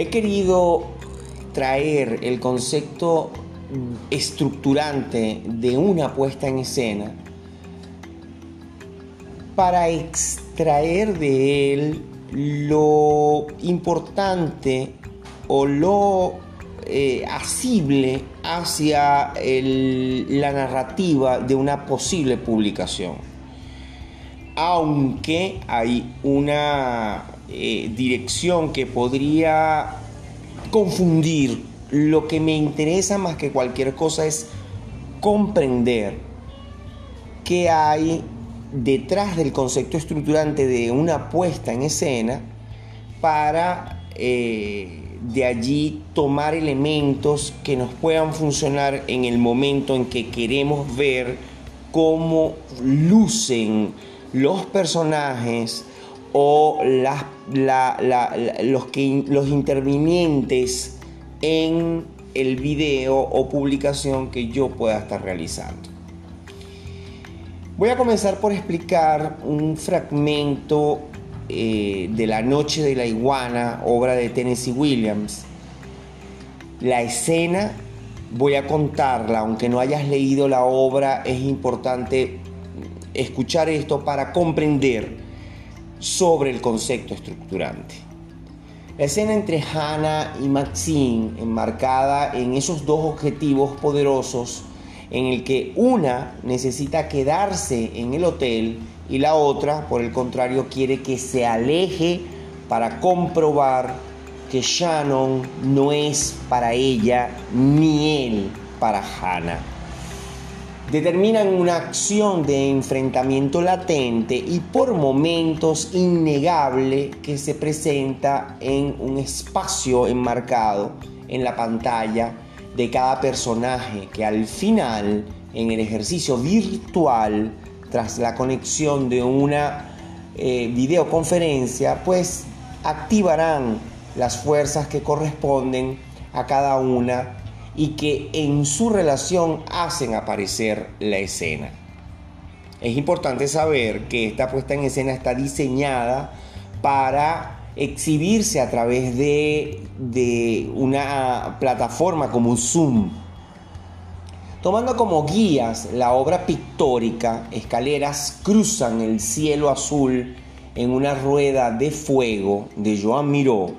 He querido traer el concepto estructurante de una puesta en escena para extraer de él lo importante o lo eh, asible hacia la narrativa de una posible publicación. Aunque hay una eh, dirección que podría confundir, lo que me interesa más que cualquier cosa es comprender qué hay detrás del concepto estructurante de una puesta en escena para eh, de allí tomar elementos que nos puedan funcionar en el momento en que queremos ver cómo lucen los personajes o los, los intervinientes en el video o publicación que yo pueda estar realizando. Voy a comenzar por explicar un fragmento eh, de La Noche de la Iguana, obra de Tennessee Williams. La escena, voy a contarla, aunque no hayas leído la obra, es importante escuchar esto para comprender sobre el concepto estructurante. La escena entre Hannah y Maxine, enmarcada en esos dos objetivos poderosos, en el que una necesita quedarse en el hotel y la otra, por el contrario, quiere que se aleje para comprobar que Shannon no es para ella ni él para Hannah. Determinan una acción de enfrentamiento latente y por momentos innegable que se presenta en un espacio enmarcado en la pantalla de cada personaje que al final, en el ejercicio virtual, tras la conexión de una eh, videoconferencia, pues activarán las fuerzas que corresponden a cada una y que en su relación hacen aparecer la escena. Es importante saber que esta puesta en escena está diseñada para exhibirse a través de, de una plataforma como Zoom, Tomando como guías la obra pictórica, escaleras cruzan el cielo azul en una rueda de fuego de Joan Miró,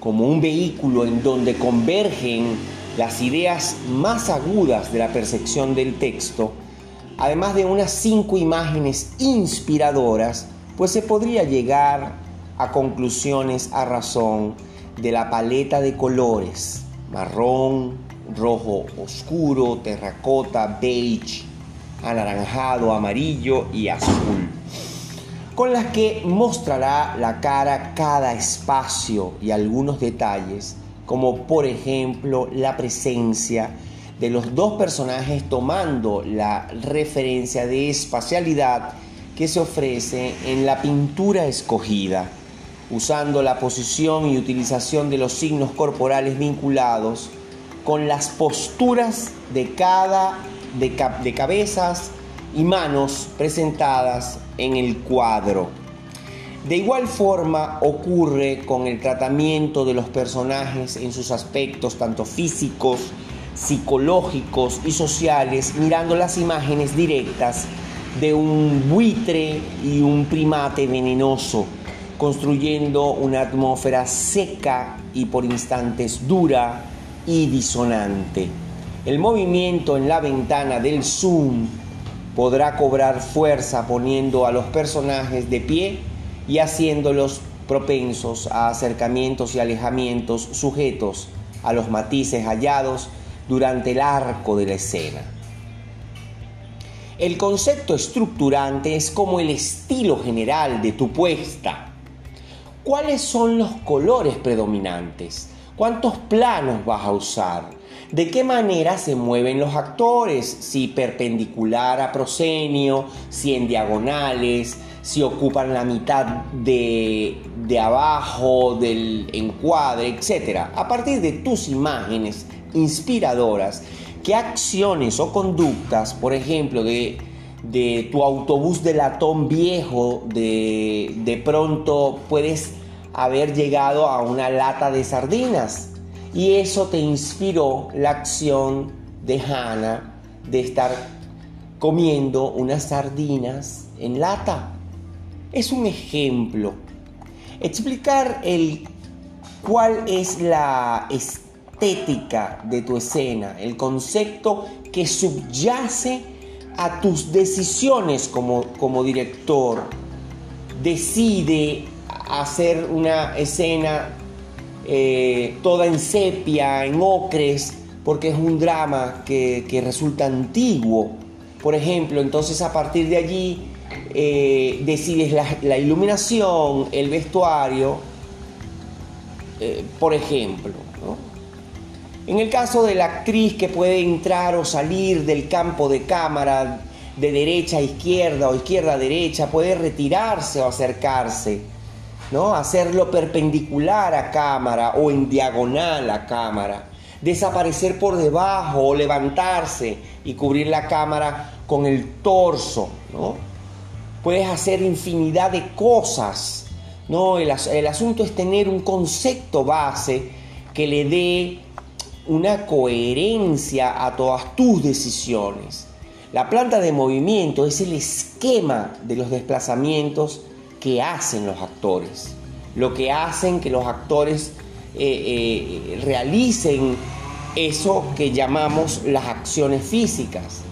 como un vehículo en donde convergen las ideas más agudas de la percepción del texto, además de unas cinco imágenes inspiradoras, pues se podría llegar a conclusiones a razón de la paleta de colores, marrón, rojo oscuro, terracota, beige, anaranjado, amarillo y azul, con las que mostrará la cara cada espacio y algunos detalles, como por ejemplo la presencia de los dos personajes tomando la referencia de espacialidad que se ofrece en la pintura escogida, usando la posición y utilización de los signos corporales vinculados con las posturas de cada de, cabezas y manos presentadas en el cuadro. De igual forma ocurre con el tratamiento de los personajes en sus aspectos tanto físicos, psicológicos y sociales, mirando las imágenes directas de un buitre y un primate venenoso, construyendo una atmósfera seca y por instantes dura, y disonante. El movimiento en la ventana del zoom podrá cobrar fuerza poniendo a los personajes de pie y haciéndolos propensos a acercamientos y alejamientos sujetos a los matices hallados durante el arco de la escena. El concepto estructurante es como el estilo general de tu puesta. ¿Cuáles son los colores predominantes? ¿Cuántos planos vas a usar? ¿De qué manera se mueven los actores? Si perpendicular a proscenio, si en diagonales, si ocupan la mitad de, de abajo del encuadre, etc. A partir de tus imágenes inspiradoras, ¿qué acciones o conductas, por ejemplo, de, de tu autobús de latón viejo, de, de pronto puedes haber llegado a una lata de sardinas. Y eso te inspiró la acción de Hannah de estar comiendo unas sardinas en lata. Es un ejemplo. Explicar el cuál es la estética de tu escena, el concepto que subyace a tus decisiones como, como director. Decide hacer una escena eh, toda en sepia, en ocres, porque es un drama que, resulta antiguo. Por ejemplo, entonces a partir de allí eh, decides la, iluminación, el vestuario, eh, por ejemplo. En el caso de la actriz que puede entrar o salir del campo de cámara de derecha a izquierda o izquierda a derecha, puede retirarse o acercarse, ¿no? Hacerlo perpendicular a cámara o en diagonal a cámara, desaparecer por debajo o levantarse y cubrir la cámara con el torso, ¿no? Puedes hacer infinidad de cosas, ¿no? El, asunto es tener un concepto base que le dé una coherencia a todas tus decisiones. La planta de movimiento es el esquema de los desplazamientos que hacen los actores, lo que hacen que los actores eh, eh, realicen eso que llamamos las acciones físicas.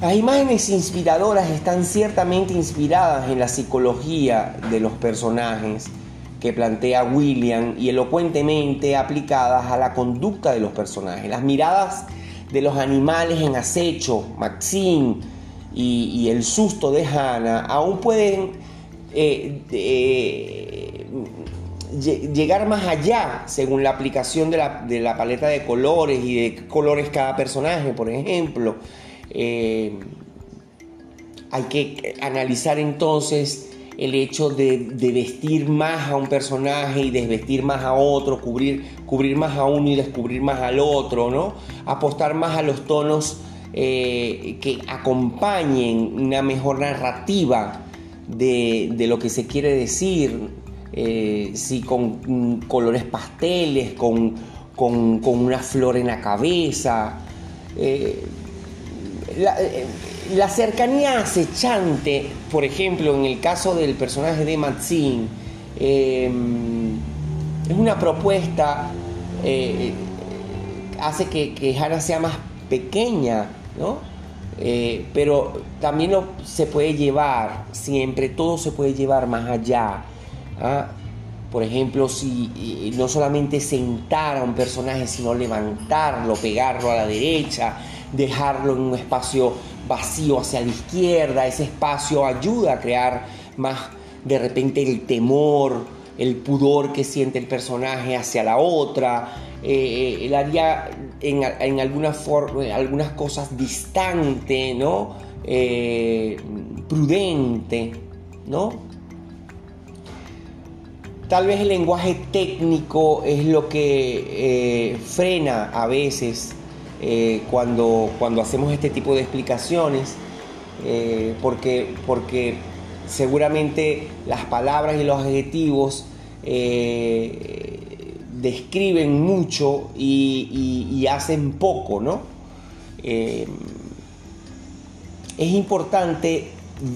Las imágenes inspiradoras están ciertamente inspiradas en la psicología de los personajes que plantea William y elocuentemente aplicadas a la conducta de los personajes. Las miradas de los animales en acecho, Maxine y, el susto de Hannah, aún pueden eh, eh, llegar más allá según la aplicación de la, paleta de colores y de colores cada personaje, por ejemplo. Eh, hay que analizar entonces el hecho de, vestir más a un personaje y desvestir más a otro, cubrir, cubrir más a uno y descubrir más al otro, ¿no? Apostar más a los tonos eh, que acompañen una mejor narrativa de, lo que se quiere decir, eh, si con colores pasteles, con, una flor en la cabeza. La cercanía acechante, por ejemplo, en el caso del personaje de Maxine, em, es una propuesta, eh, hace que, que Hannah sea más pequeña, ¿no? Eh, pero también se puede llevar, siempre todo se puede llevar más allá. ¿ah? Por ejemplo, si no solamente sentar a un personaje, sino levantarlo, pegarlo a la derecha, dejarlo en un espacio vacío hacia la izquierda, ese espacio ayuda a crear más de repente el temor, el pudor que siente el personaje hacia la otra, eh, él haría en, alguna forma, algunas cosas distante, ¿no? Eh, prudente, ¿no? Tal vez el lenguaje técnico es lo que eh, frena a veces eh, cuando, cuando hacemos este tipo de explicaciones, eh, porque, porque seguramente las palabras y los adjetivos eh, describen mucho y, hacen poco, ¿no? es importante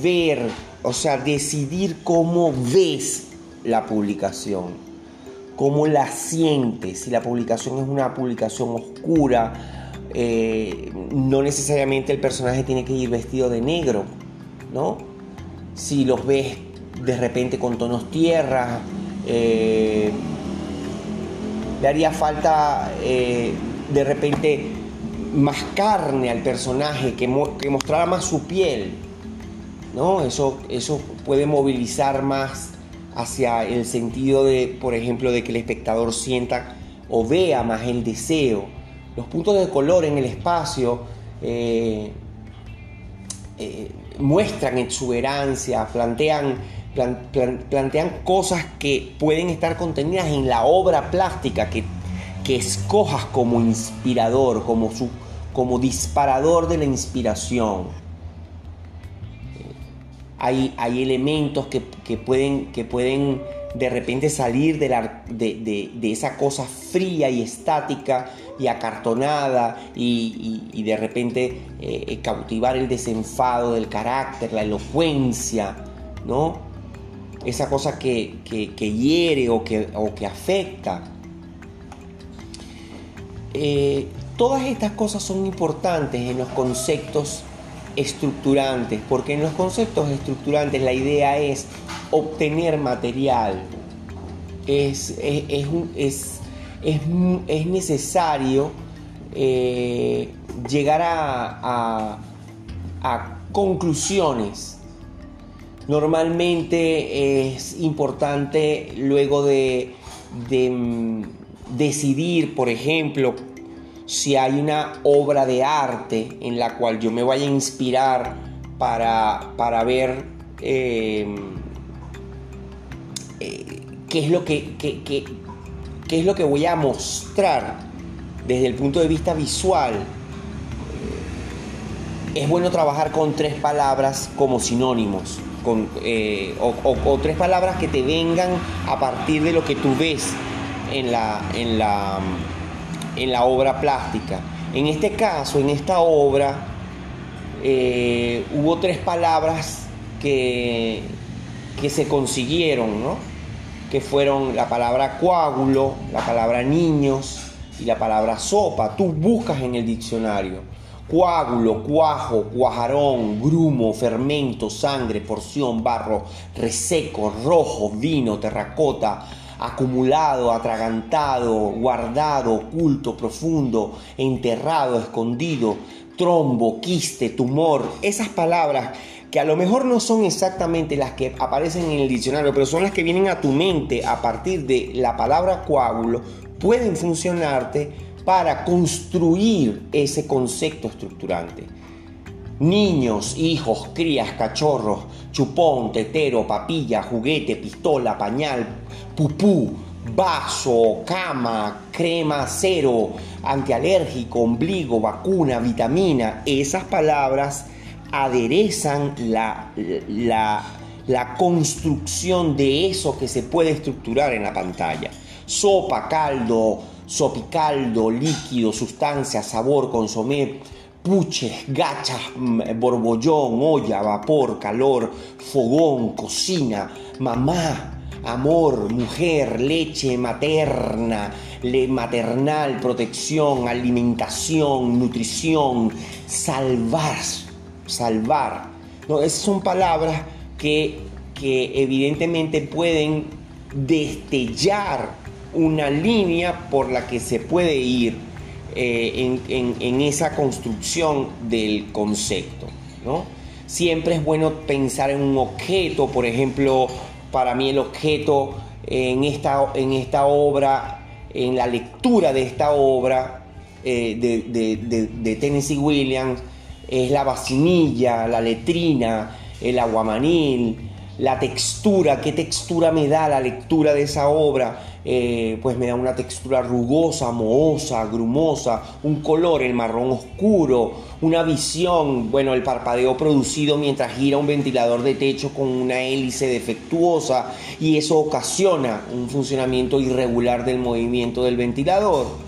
ver, o sea, decidir cómo ves la publicación, cómo la sientes, si la publicación es una publicación oscura, eh, no necesariamente el personaje tiene que ir vestido de negro, ¿no? Si los ves de repente con tonos tierra, eh, le haría falta eh, de repente más carne al personaje, que, mostrara más su piel, ¿no? Eso, eso puede movilizar más hacia el sentido de, por ejemplo, de que el espectador sienta o vea más el deseo los puntos de color en el espacio eh, eh, muestran exuberancia, plantean, plantean cosas que pueden estar contenidas en la obra plástica que, que escojas como inspirador, como, su, como disparador de la inspiración. Eh, hay, hay, elementos que, pueden, que pueden de repente salir de, la, de, esa cosa fría y estática y acartonada y, de repente eh, cautivar el desenfado del carácter, la elocuencia, ¿no? Esa cosa que, hiere o que, o que afecta. Eh, todas estas cosas son importantes en los conceptos estructurantes, porque en los conceptos estructurantes la idea es obtener material. Es, es, necesario eh, llegar a, conclusiones. Normalmente es importante luego de, de mm, decidir, por ejemplo, si hay una obra de arte en la cual yo me vaya a inspirar para, para ver em, eh, qué, es lo que, qué es lo que voy a mostrar desde el punto de vista visual, eh, es bueno trabajar con tres palabras como sinónimos. Con, eh, o, tres palabras que te vengan a partir de lo que tú ves en la, en la, en la obra plástica. En este caso, en esta obra, eh, hubo tres palabras que, que se consiguieron, ¿no? que fueron la palabra coágulo, la palabra niños y la palabra sopa. Tú buscas en el diccionario coágulo, cuajo, cuajarón, grumo, fermento, sangre, porción, barro, reseco, rojo, vino, terracota, acumulado, atragantado, guardado, oculto, profundo, enterrado, escondido, trombo, quiste, tumor, esas palabras que a lo mejor no son exactamente las que aparecen en el diccionario, pero son las que vienen a tu mente a partir de la palabra coágulo, pueden funcionarte para construir ese concepto estructurante. Niños, hijos, crías, cachorros, chupón, tetero, papilla, juguete, pistola, pañal, pupú, vaso, cama, crema cero, antialérgico, ombligo, vacuna, vitamina, esas palabras aderezan la, la, la, construcción de eso que se puede estructurar en la pantalla. Sopa, caldo, sopicaldo, líquido, sustancia, sabor, consomé, puches, gachas, mm, borbollón, olla, vapor, calor, fogón, cocina, mamá, amor, mujer, leche materna, le maternal, protección, alimentación, nutrición, salvar, salvar. No, esas son palabras que, que evidentemente pueden destellar una línea por la que se puede ir eh, en, esa construcción del concepto. ¿no? Siempre es bueno pensar en un objeto, por ejemplo, para mí el objeto en esta, en esta obra, en la lectura de esta obra eh, de, Tennessee Williams, es la vacinilla, la letrina, el aguamanil, la textura, qué textura me da la lectura de esa obra, eh, pues me da una textura rugosa, mohosa, grumosa, un color, el marrón oscuro, una visión, bueno, el parpadeo producido mientras gira un ventilador de techo con una hélice defectuosa y eso ocasiona un funcionamiento irregular del movimiento del ventilador.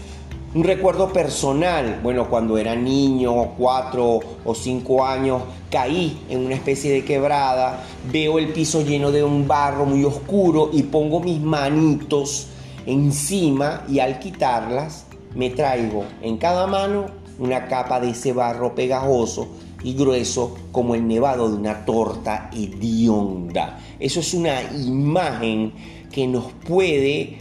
Un recuerdo personal, bueno, cuando era niño, cuatro o cinco años, caí en una especie de quebrada, veo el piso lleno de un barro muy oscuro y pongo mis manitos encima y al quitarlas me traigo en cada mano una capa de ese barro pegajoso y grueso como el nevado de una torta hedionda. Eso es una imagen que nos puede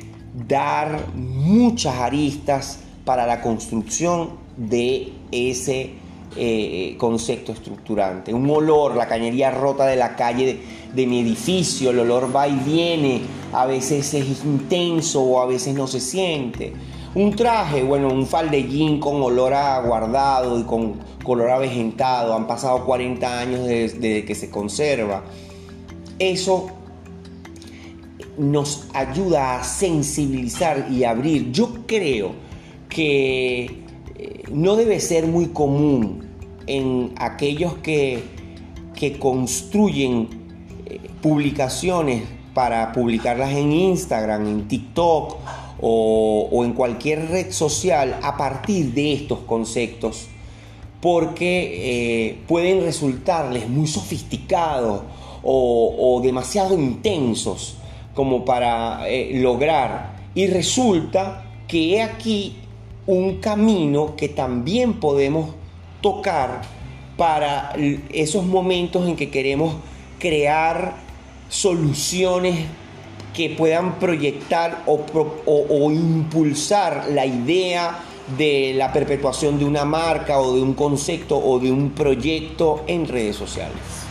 dar muchas aristas para la construcción de ese eh, concepto estructurante. Un olor, la cañería rota de la calle de, mi edificio, el olor va y viene, a veces es intenso o a veces no se siente. Un traje, bueno, un faldellín con olor a guardado y con color avejentado, han pasado 40 años desde que se conserva. Eso nos ayuda a sensibilizar y abrir. Yo creo que eh, no debe ser muy común en aquellos que, que construyen eh, publicaciones para publicarlas en Instagram, en TikTok o, en cualquier red social a partir de estos conceptos porque eh, pueden resultarles muy sofisticados o, demasiado intensos como para lograr. Y resulta que aquí un camino que también podemos tocar para esos momentos en que queremos crear soluciones que puedan proyectar o, impulsar la idea de la perpetuación de una marca o de un concepto o de un proyecto en redes sociales.